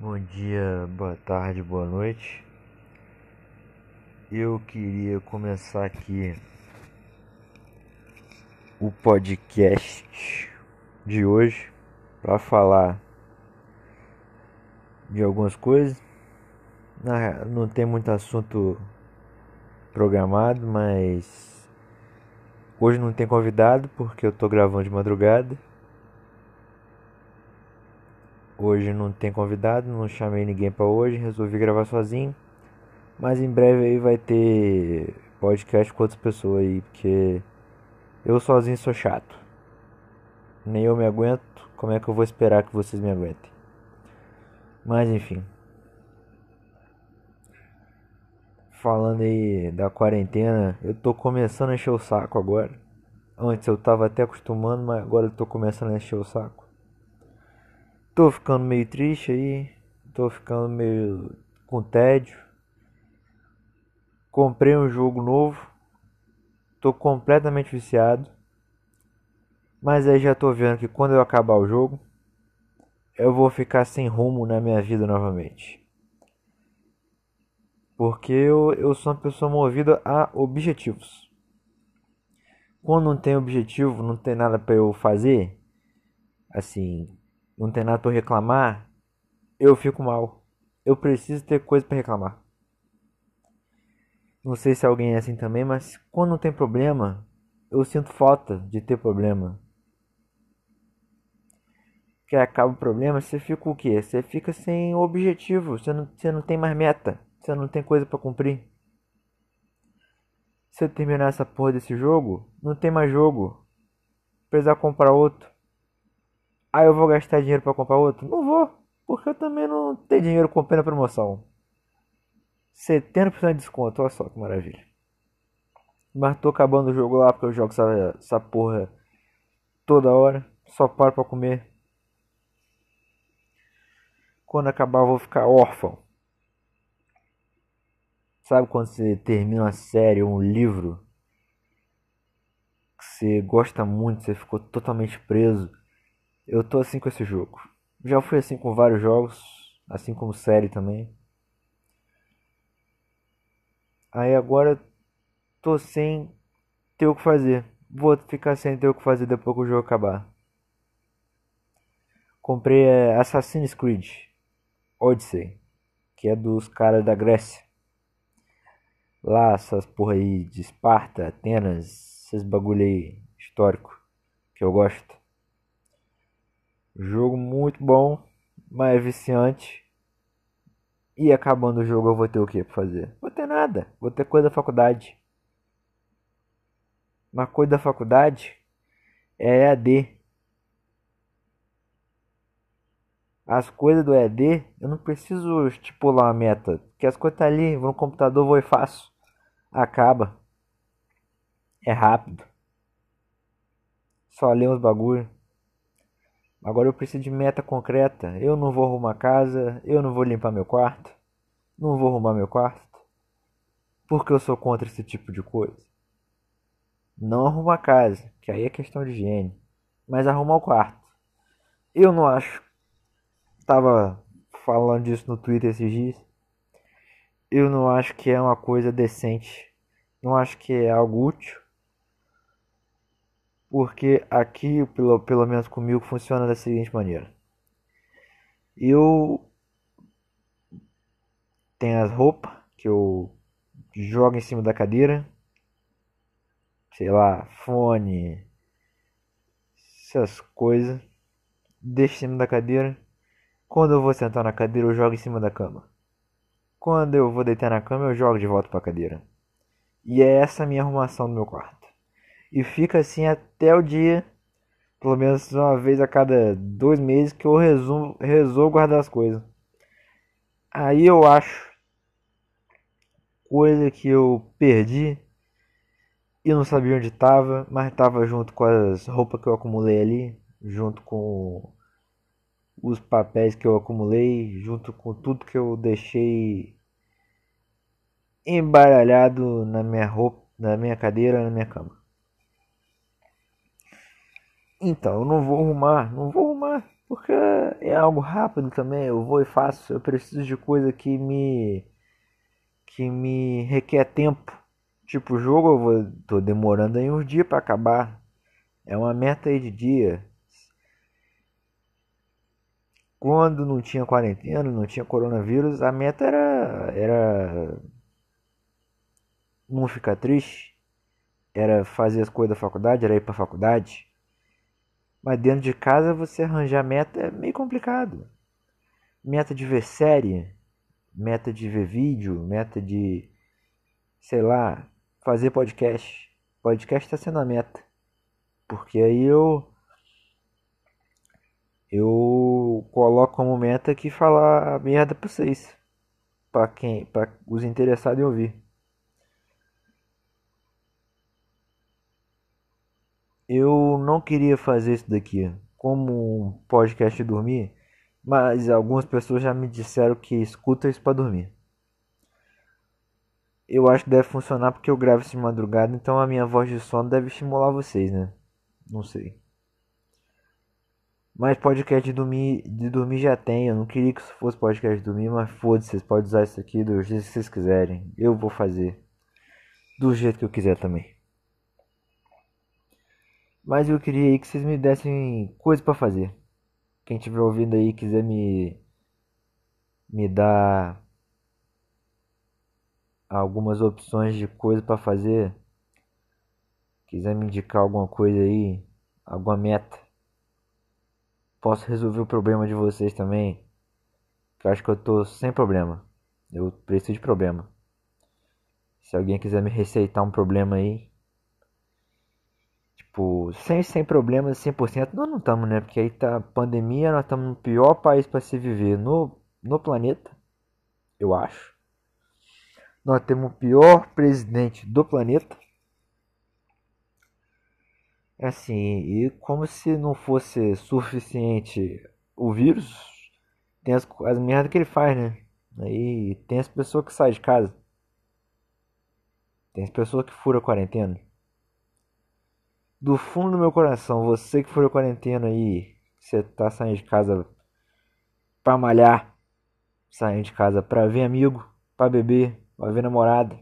Bom dia, boa tarde, boa noite. Eu queria começar aqui o podcast de hoje para falar de algumas coisas. Não tem muito assunto programado, mas hoje não tem convidado porque eu tô gravando de madrugada. Hoje não tem convidado, não chamei ninguém para hoje, resolvi gravar sozinho. Mas em breve aí vai ter podcast com outras pessoas aí, porque eu sozinho sou chato. Nem eu me aguento, como é que eu vou esperar que vocês me aguentem? Mas enfim. Falando aí da quarentena, eu tô começando a encher o saco agora. Antes eu tava até acostumando, mas agora eu tô começando a encher o saco. Tô ficando meio triste aí. Tô ficando meio com tédio. Comprei um jogo novo. Tô completamente viciado. Mas aí já tô vendo que quando eu acabar o jogo, eu vou ficar sem rumo na minha vida novamente. Porque eu, eu sou uma pessoa movida a objetivos. Quando não tem objetivo, não tem nada para eu fazer, assim, não tem nada para reclamar, eu fico mal. Eu preciso ter coisa para reclamar. Não sei se alguém é assim também, mas quando não tem problema, eu sinto falta de ter problema. Que acaba o problema, você fica o quê? Você fica sem objetivo, você não, você não tem mais meta, você não tem coisa para cumprir. Se eu terminar essa porra desse jogo, não tem mais jogo. Precisar comprar outro. Aí eu vou gastar dinheiro para comprar outro? Não vou, porque eu também não tenho dinheiro comprando a promoção. 70% de desconto, olha só que maravilha. Mas tô acabando o jogo lá porque eu jogo essa, essa porra toda hora. Só paro pra comer. Quando acabar eu vou ficar órfão. Sabe quando você termina uma série ou um livro que você gosta muito, você ficou totalmente preso eu tô assim com esse jogo. Já fui assim com vários jogos, assim como série também. Aí agora tô sem ter o que fazer. Vou ficar sem ter o que fazer depois que o jogo acabar. Comprei é, Assassin's Creed Odyssey, que é dos caras da Grécia. Lá, essas porra aí de Esparta, Atenas, esses bagulho aí histórico que eu gosto. Jogo muito bom, mas viciante. E acabando o jogo eu vou ter o que pra fazer? Vou ter nada. Vou ter coisa da faculdade. Uma coisa da faculdade é EAD. As coisas do EAD, eu não preciso estipular uma meta. Porque as coisas tá ali, vou no computador, vou e faço. Acaba. É rápido. Só ler uns bagulho. Agora eu preciso de meta concreta. Eu não vou arrumar casa, eu não vou limpar meu quarto, não vou arrumar meu quarto. Porque eu sou contra esse tipo de coisa. Não arrumar casa, que aí é questão de higiene, mas arrumar o quarto. Eu não acho. Tava falando disso no Twitter esses dias. Eu não acho que é uma coisa decente. Não acho que é algo útil porque aqui, pelo, pelo menos comigo, funciona da seguinte maneira. Eu tenho as roupas que eu jogo em cima da cadeira. Sei lá, fone, essas coisas. Deixo em cima da cadeira. Quando eu vou sentar na cadeira, eu jogo em cima da cama. Quando eu vou deitar na cama, eu jogo de volta para a cadeira. E é essa a minha arrumação do meu quarto. E fica assim até o dia, pelo menos uma vez a cada dois meses, que eu resumo, resolvo guardar as coisas. Aí eu acho coisa que eu perdi e não sabia onde estava, mas estava junto com as roupas que eu acumulei ali, junto com os papéis que eu acumulei, junto com tudo que eu deixei embaralhado na minha roupa, na minha cadeira, na minha cama. Então, eu não vou arrumar, não vou arrumar. Porque é algo rápido também, eu vou e faço. Eu preciso de coisa que me que me requer tempo. Tipo, o jogo eu vou tô demorando aí uns dias para acabar. É uma meta aí de dia. Quando não tinha quarentena, não tinha coronavírus, a meta era era não ficar triste, era fazer as coisas da faculdade, era ir para faculdade. Mas dentro de casa você arranjar meta é meio complicado. Meta de ver série, meta de ver vídeo, meta de, sei lá, fazer podcast. Podcast está sendo a meta. Porque aí eu eu coloco como meta aqui falar merda pra vocês. Pra quem, para os interessados em ouvir. Eu não queria fazer isso daqui como um podcast dormir, mas algumas pessoas já me disseram que escuta isso para dormir. Eu acho que deve funcionar porque eu gravo isso de madrugada, então a minha voz de sono deve estimular vocês, né? Não sei. Mas podcast de dormir, de dormir já tem. Eu não queria que isso fosse podcast de dormir, mas foda-se, vocês podem usar isso aqui do jeito que vocês quiserem. Eu vou fazer do jeito que eu quiser também. Mas eu queria aí que vocês me dessem coisa para fazer. Quem estiver ouvindo aí quiser me me dar algumas opções de coisa para fazer, quiser me indicar alguma coisa aí, alguma meta, posso resolver o problema de vocês também. Que eu acho que eu tô sem problema. Eu preciso de problema. Se alguém quiser me receitar um problema aí, Tipo, sem, sem problemas 100%, nós não estamos, né? Porque aí tá pandemia, nós estamos no pior país para se viver no, no planeta, eu acho. Nós temos o pior presidente do planeta. Assim, e como se não fosse suficiente o vírus, tem as, as merdas que ele faz, né? Aí tem as pessoas que saem de casa. Tem as pessoas que furam a quarentena do fundo do meu coração, você que foi a quarentena aí, você tá saindo de casa pra malhar, saindo de casa pra ver amigo, pra beber, pra ver namorada.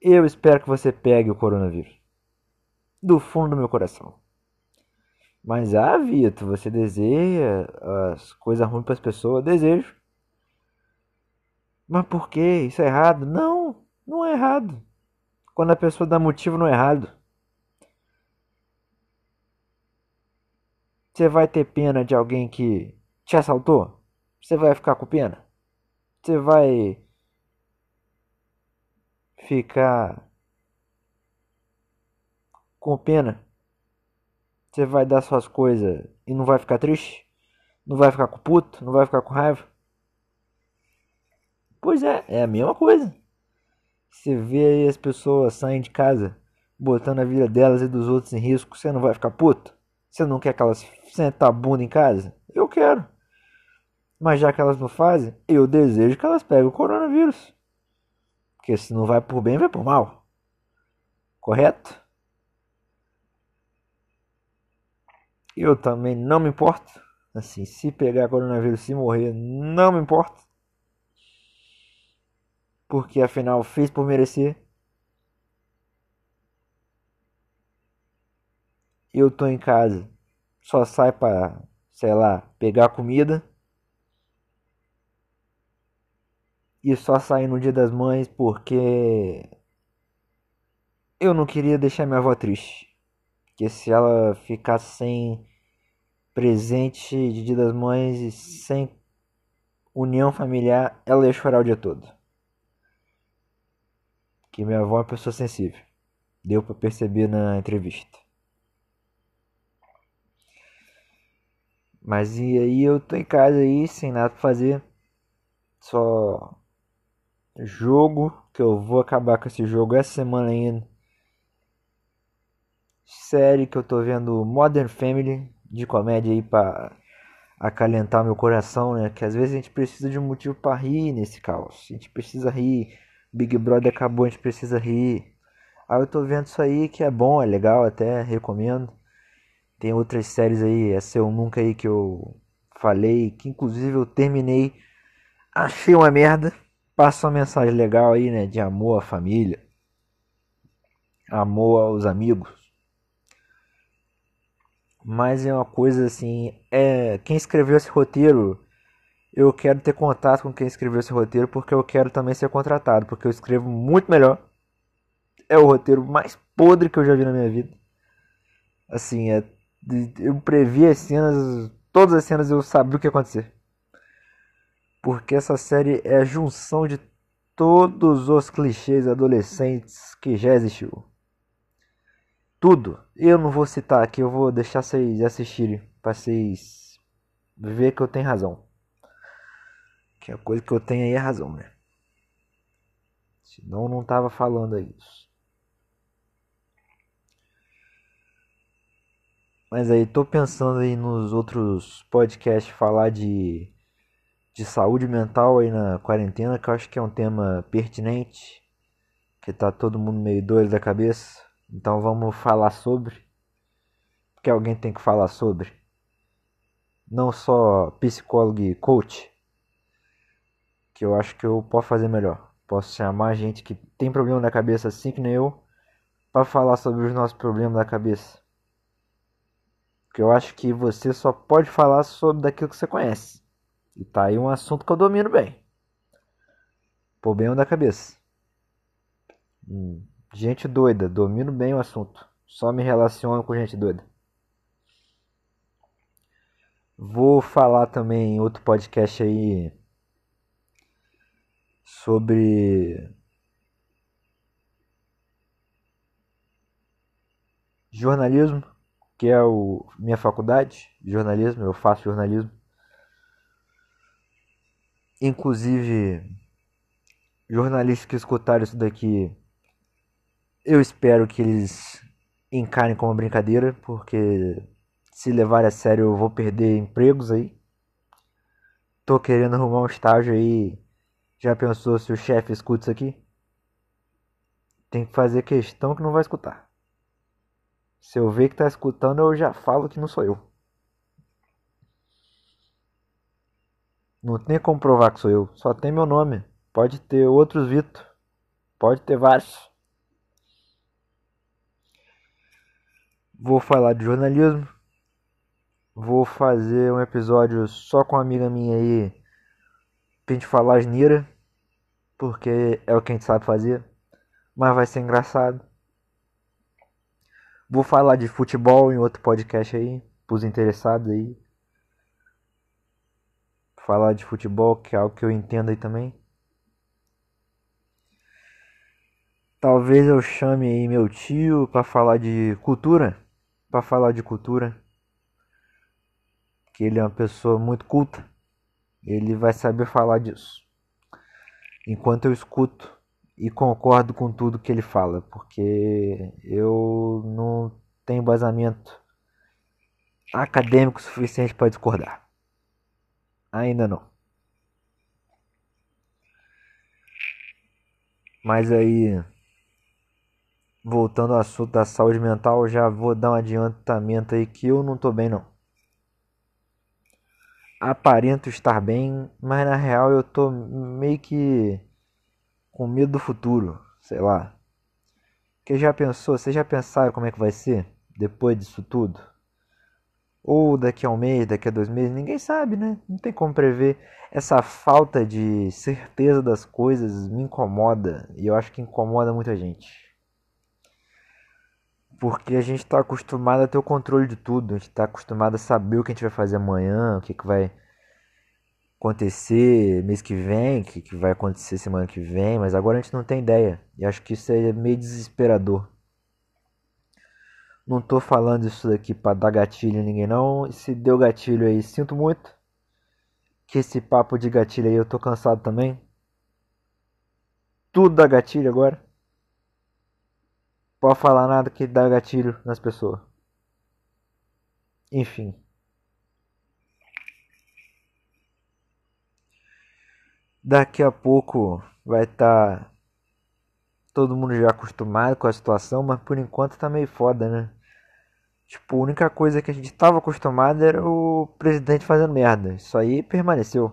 Eu espero que você pegue o coronavírus. Do fundo do meu coração. Mas ah, Vitor, você deseja as coisas ruins para as pessoas? Desejo. Mas por que? Isso é errado? Não, não é errado. Quando a pessoa dá motivo, não é errado. Você vai ter pena de alguém que te assaltou? Você vai ficar com pena? Você vai ficar com pena? Você vai dar suas coisas e não vai ficar triste? Não vai ficar com puto? Não vai ficar com raiva? Pois é, é a mesma coisa. Você vê aí as pessoas saindo de casa, botando a vida delas e dos outros em risco, você não vai ficar puto? Você não quer que elas sentem a bunda em casa? Eu quero. Mas já que elas não fazem, eu desejo que elas peguem o coronavírus. Porque se não vai por bem, vai por mal. Correto? Eu também não me importo. Assim, se pegar coronavírus, se morrer, não me importa. Porque afinal fez por merecer. Eu tô em casa, só sai para, sei lá, pegar comida. E só sair no dia das mães porque eu não queria deixar minha avó triste. Porque se ela ficar sem presente de dia das mães e sem união familiar, ela ia chorar o dia todo. Que minha avó é uma pessoa sensível. Deu para perceber na entrevista. Mas e aí eu tô em casa aí, sem nada pra fazer. Só jogo, que eu vou acabar com esse jogo essa semana ainda. Série que eu tô vendo Modern Family de comédia aí pra acalentar meu coração, né? Que às vezes a gente precisa de um motivo para rir nesse caos. A gente precisa rir. Big Brother acabou, a gente precisa rir. Aí eu tô vendo isso aí que é bom, é legal até, recomendo. Tem outras séries aí, essa eu nunca aí que eu falei, que inclusive eu terminei, achei uma merda. Passa uma mensagem legal aí, né? De amor à família, amor aos amigos. Mas é uma coisa assim, é quem escreveu esse roteiro, eu quero ter contato com quem escreveu esse roteiro porque eu quero também ser contratado, porque eu escrevo muito melhor. É o roteiro mais podre que eu já vi na minha vida. Assim, é, eu previ as cenas, todas as cenas eu sabia o que ia acontecer. Porque essa série é a junção de todos os clichês adolescentes que já existiu. Tudo. Eu não vou citar aqui, eu vou deixar vocês assistirem. Pra vocês ver que eu tenho razão. Que a coisa que eu tenho aí é razão, né? Senão eu não tava falando isso. Mas aí tô pensando aí nos outros podcasts falar de de saúde mental aí na quarentena, que eu acho que é um tema pertinente, que tá todo mundo meio doido da cabeça. Então vamos falar sobre, porque alguém tem que falar sobre. Não só psicólogo e coach, que eu acho que eu posso fazer melhor. Posso chamar gente que tem problema da cabeça assim que nem eu, para falar sobre os nossos problemas da cabeça. Porque eu acho que você só pode falar sobre daquilo que você conhece. E tá aí um assunto que eu domino bem. Problema da cabeça. Hum, gente doida, domino bem o assunto. Só me relaciono com gente doida. Vou falar também em outro podcast aí sobre jornalismo, que é o minha faculdade de jornalismo, eu faço jornalismo. Inclusive, jornalistas que escutaram isso daqui, eu espero que eles encarem como brincadeira, porque se levar a sério eu vou perder empregos aí. Tô querendo arrumar um estágio aí. Já pensou se o chefe escuta isso aqui? Tem que fazer questão que não vai escutar. Se eu ver que tá escutando, eu já falo que não sou eu. Não tem como provar que sou eu. Só tem meu nome. Pode ter outros Vitor. Pode ter vários. Vou falar de jornalismo. Vou fazer um episódio só com uma amiga minha aí. Pra gente falar asneira. Porque é o que a gente sabe fazer. Mas vai ser engraçado. Vou falar de futebol em outro podcast aí. Pros interessados aí falar de futebol, que é algo que eu entendo aí também. Talvez eu chame aí meu tio para falar de cultura, para falar de cultura. Que ele é uma pessoa muito culta. Ele vai saber falar disso. Enquanto eu escuto e concordo com tudo que ele fala, porque eu não tenho embasamento acadêmico suficiente para discordar. Ainda não. Mas aí, voltando ao assunto da saúde mental, já vou dar um adiantamento aí que eu não tô bem não. Aparento estar bem, mas na real eu tô meio que com medo do futuro, sei lá. Que já pensou, vocês já pensaram como é que vai ser depois disso tudo? ou daqui a um mês, daqui a dois meses, ninguém sabe, né? Não tem como prever. Essa falta de certeza das coisas me incomoda e eu acho que incomoda muita gente. Porque a gente está acostumado a ter o controle de tudo, a gente está acostumado a saber o que a gente vai fazer amanhã, o que, que vai acontecer mês que vem, que, que vai acontecer semana que vem, mas agora a gente não tem ideia. E acho que isso é meio desesperador. Não tô falando isso daqui para dar gatilho em ninguém não. se deu gatilho aí, sinto muito. Que esse papo de gatilho aí eu tô cansado também. Tudo dá gatilho agora. Pode falar nada que dá gatilho nas pessoas. Enfim. Daqui a pouco vai estar tá todo mundo já acostumado com a situação, mas por enquanto tá meio foda, né? Tipo, a única coisa que a gente estava acostumado era o presidente fazendo merda. Isso aí permaneceu.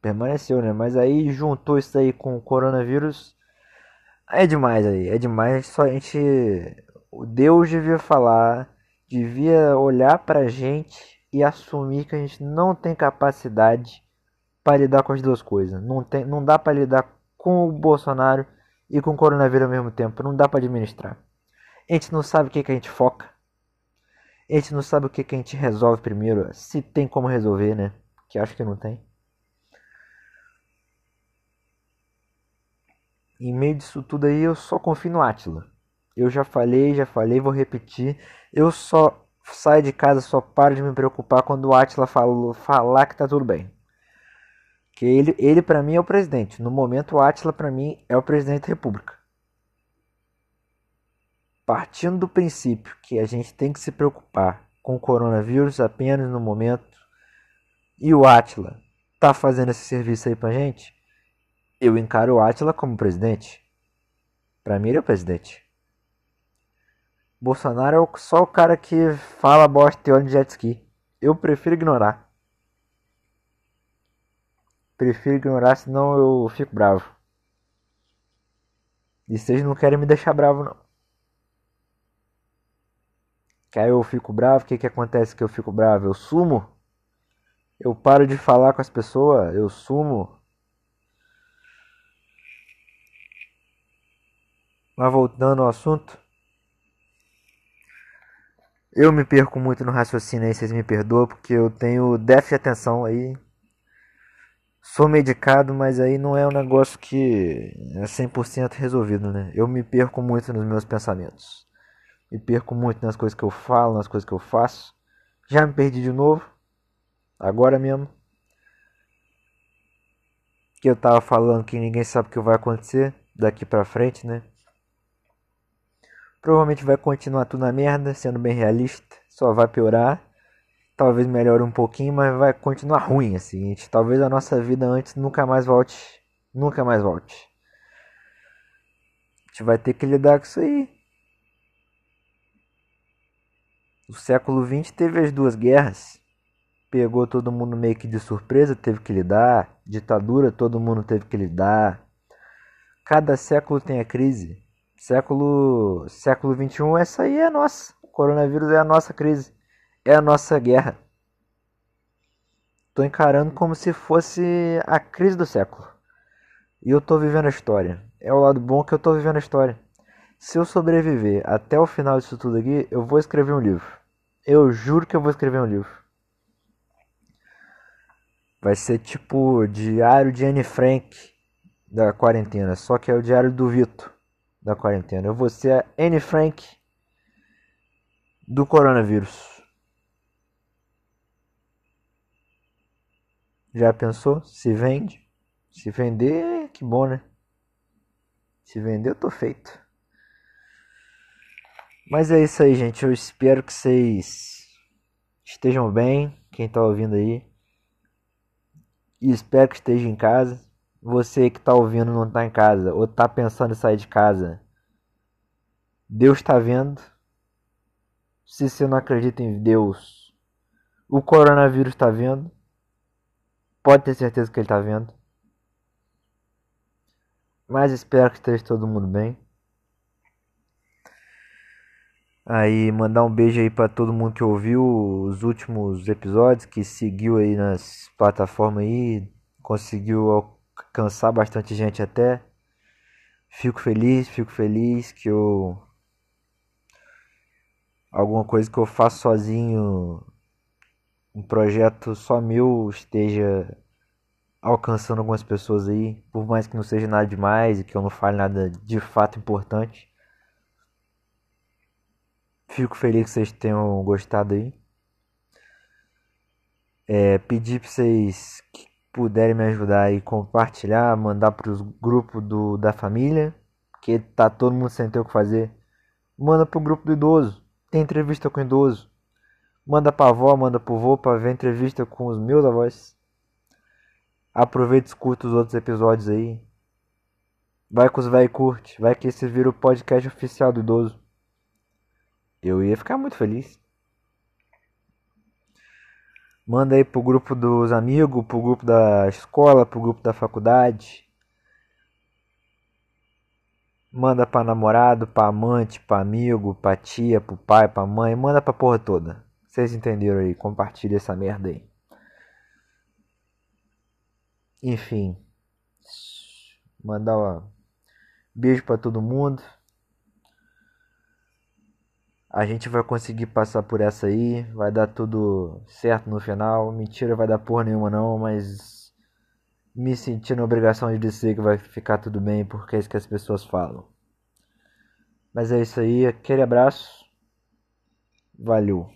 Permaneceu, né? Mas aí juntou isso aí com o coronavírus. É demais aí, é demais. Só a gente. O Deus devia falar, devia olhar pra gente e assumir que a gente não tem capacidade para lidar com as duas coisas. Não, tem, não dá para lidar com o Bolsonaro e com o coronavírus ao mesmo tempo. Não dá para administrar. A gente não sabe o que, que a gente foca. A gente não sabe o que, que a gente resolve primeiro. Se tem como resolver, né? Que acho que não tem. Em meio disso tudo aí, eu só confio no Atila. Eu já falei, já falei, vou repetir. Eu só saio de casa, só paro de me preocupar quando o falou, falar que tá tudo bem. Que ele, ele para mim é o presidente. No momento, o Atila para mim é o presidente da República. Partindo do princípio que a gente tem que se preocupar com o coronavírus apenas no momento e o Atila tá fazendo esse serviço aí pra gente, eu encaro o Atila como presidente. Para mim ele é o presidente. Bolsonaro é só o cara que fala bosta e olha de jet ski. Eu prefiro ignorar. Prefiro ignorar, senão eu fico bravo. E vocês não querem me deixar bravo, não. Que aí eu fico bravo, o que que acontece que eu fico bravo? Eu sumo? Eu paro de falar com as pessoas? Eu sumo? Mas voltando ao assunto. Eu me perco muito no raciocínio aí, vocês me perdoam, porque eu tenho déficit de atenção aí. Sou medicado, mas aí não é um negócio que é 100% resolvido, né? Eu me perco muito nos meus pensamentos. Me perco muito nas coisas que eu falo, nas coisas que eu faço. Já me perdi de novo. Agora mesmo. Que eu tava falando que ninguém sabe o que vai acontecer daqui pra frente, né? Provavelmente vai continuar tudo na merda, sendo bem realista. Só vai piorar. Talvez melhore um pouquinho, mas vai continuar ruim assim. Talvez a nossa vida antes nunca mais volte. Nunca mais volte. A gente vai ter que lidar com isso aí. O século XX teve as duas guerras. Pegou todo mundo meio que de surpresa, teve que lidar. Ditadura, todo mundo teve que lidar. Cada século tem a crise. Século, século 21, essa aí é a nossa. O coronavírus é a nossa crise, é a nossa guerra. Tô encarando como se fosse a crise do século. E eu tô vivendo a história. É o lado bom que eu tô vivendo a história. Se eu sobreviver até o final disso tudo aqui, eu vou escrever um livro. Eu juro que eu vou escrever um livro. Vai ser tipo Diário de Anne Frank da quarentena, só que é o Diário do Vito da quarentena. Eu vou ser a Anne Frank do coronavírus. Já pensou? Se vende? Se vender, que bom, né? Se vender, eu tô feito. Mas é isso aí, gente. Eu espero que vocês estejam bem. Quem tá ouvindo aí. E espero que esteja em casa. Você que está ouvindo não está em casa ou está pensando em sair de casa, Deus está vendo. Se você não acredita em Deus, o coronavírus está vendo. Pode ter certeza que ele está vendo. Mas espero que esteja todo mundo bem. Aí mandar um beijo aí para todo mundo que ouviu os últimos episódios, que seguiu aí nas plataformas aí, conseguiu cansar bastante gente até. Fico feliz, fico feliz que eu. Alguma coisa que eu faço sozinho, um projeto só meu esteja alcançando algumas pessoas aí, por mais que não seja nada demais e que eu não fale nada de fato importante. Fico feliz que vocês tenham gostado aí. É, pedir para vocês puderem me ajudar e compartilhar, mandar para os grupos do, da família, que tá todo mundo sem ter o que fazer. Manda pro grupo do idoso, tem entrevista com o idoso. Manda pra avó, manda pro vô para ver entrevista com os meus avós. Aproveita e escuta os outros episódios aí. Vai com os vai e curte. Vai que esse vira o podcast oficial do idoso. Eu ia ficar muito feliz. Manda aí pro grupo dos amigos, pro grupo da escola, pro grupo da faculdade. Manda pra namorado, pra amante, pra amigo, pra tia, pro pai, pra mãe. Manda pra porra toda. Vocês entenderam aí? Compartilha essa merda aí. Enfim. Mandar um beijo pra todo mundo. A gente vai conseguir passar por essa aí. Vai dar tudo certo no final. Mentira, vai dar porra nenhuma não, mas me sentindo a obrigação de dizer que vai ficar tudo bem, porque é isso que as pessoas falam. Mas é isso aí, aquele abraço. Valeu.